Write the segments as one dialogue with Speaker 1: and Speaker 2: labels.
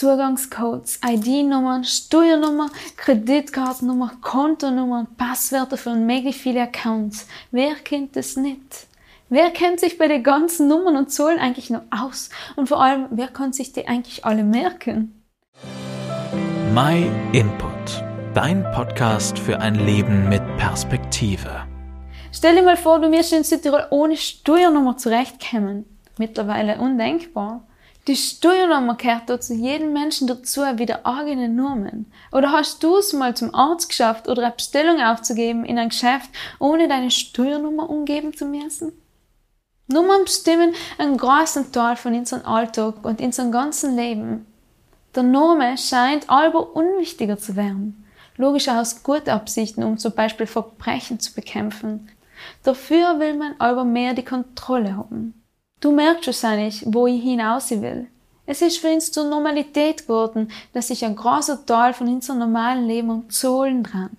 Speaker 1: Zugangscodes, ID-Nummern, Steuernummer, Kreditkartennummer, Kontonummern, Passwörter für möglich viele Accounts. Wer kennt das nicht? Wer kennt sich bei den ganzen Nummern und Zahlen eigentlich noch aus? Und vor allem, wer kann sich die eigentlich alle merken?
Speaker 2: My Input, dein Podcast für ein Leben mit Perspektive.
Speaker 1: Stell dir mal vor, du wirst in Südtirol ohne Steuernummer zurechtkommen. Mittlerweile undenkbar. Die Steuernummer gehört zu jedem Menschen dazu wie der eigene Namen. Oder hast du es mal zum Arzt geschafft oder eine Bestellung aufzugeben in ein Geschäft, ohne deine Steuernummer umgeben zu müssen? Nummern bestimmen einen großen Teil von unserem Alltag und unserem ganzen Leben. Der Name scheint aber unwichtiger zu werden. Logisch aus guten Absichten, um zum Beispiel Verbrechen zu bekämpfen. Dafür will man aber mehr die Kontrolle haben. Du merkst wahrscheinlich, wo ich hinaus will. Es ist für uns zur Normalität geworden, dass sich ein großer Teil von unserem normalen Leben um Zahlen dreht.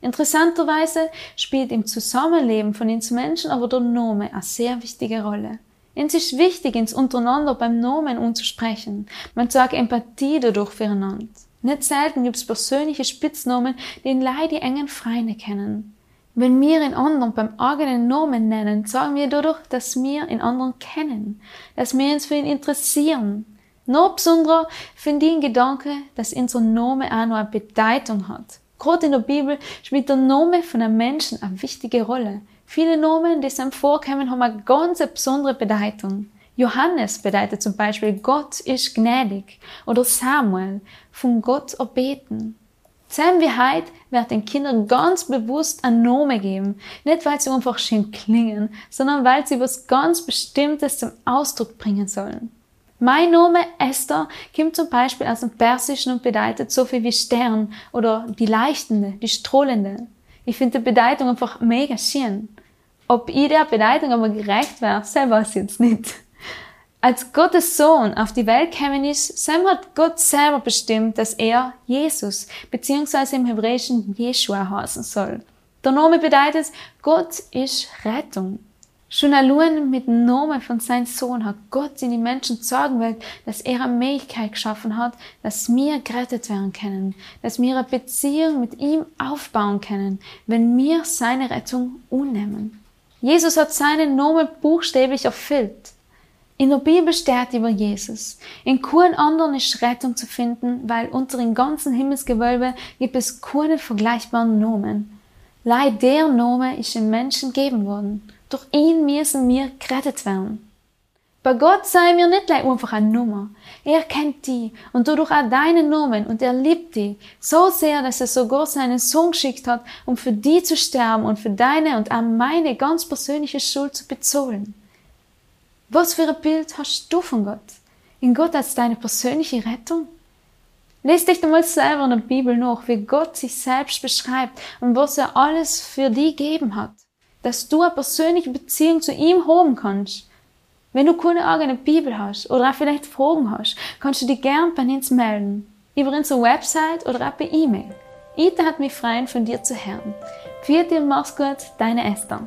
Speaker 1: Interessanterweise spielt im Zusammenleben von uns Menschen aber der Name eine sehr wichtige Rolle. Es ist wichtig, ins Untereinander beim Nomen umzusprechen. Man zeigt Empathie dadurch füreinander. Nicht selten gibt es persönliche Spitznamen, den Leute die engen Freunde kennen. Wenn wir in anderen beim eigenen Namen nennen, sagen wir dadurch, dass wir in anderen kennen, dass wir uns für ihn interessieren. Noch besonderer finde ich den Gedanke, dass unser Name auch noch eine Bedeutung hat. Gerade in der Bibel spielt der Name von einem Menschen eine wichtige Rolle. Viele Namen, die einem vorkommen, haben eine ganz besondere Bedeutung. Johannes bedeutet zum Beispiel Gott ist gnädig oder Samuel von Gott erbeten. Zusammen wie heute wird den Kindern ganz bewusst ein Name geben. Nicht, weil sie einfach schön klingen, sondern weil sie was ganz Bestimmtes zum Ausdruck bringen sollen. Mein Name Esther kommt zum Beispiel aus dem Persischen und bedeutet so viel wie Stern oder die Leichtende, die Strahlende. Ich finde die Bedeutung einfach mega schön. Ob ich der Bedeutung aber gerecht wäre, selber ich jetzt nicht. Als Gottes Sohn auf die Welt gekommen ist, Sam hat Gott selber bestimmt, dass er Jesus beziehungsweise im Hebräischen Jeshua heißen soll. Der Name bedeutet, Gott ist Rettung. Schon allein mit dem Namen von seinem Sohn hat Gott in die Menschen sagen will, dass er eine Möglichkeit geschaffen hat, dass wir gerettet werden können, dass wir eine Beziehung mit ihm aufbauen können, wenn wir seine Rettung unnehmen. Jesus hat seinen Namen buchstäblich erfüllt. In der Bibel steht über Jesus. In keinem anderen ist Rettung zu finden, weil unter dem ganzen Himmelsgewölbe gibt es keine vergleichbaren Namen. Leid der Name ist den Menschen gegeben worden. Durch ihn müssen wir gerettet werden. Bei Gott seien wir nicht einfach eine Nummer. Er kennt die und dadurch auch deinen Namen und er liebt die so sehr, dass er sogar seinen Sohn geschickt hat, um für die zu sterben und für deine und auch meine ganz persönliche Schuld zu bezahlen. Was für ein Bild hast du von Gott? In Gott als deine persönliche Rettung? Lies dich einmal selber in der Bibel nach, wie Gott sich selbst beschreibt und was er alles für dich gegeben hat dass du eine persönliche Beziehung zu ihm haben kannst. Wenn du keine eigene Bibel hast oder auch vielleicht Fragen hast, kannst du dich gern bei uns melden. Über unsere Website oder auch per E-Mail. Ita hat mich freuen, von dir zu hören. Vierte und mach's gut, deine Esther.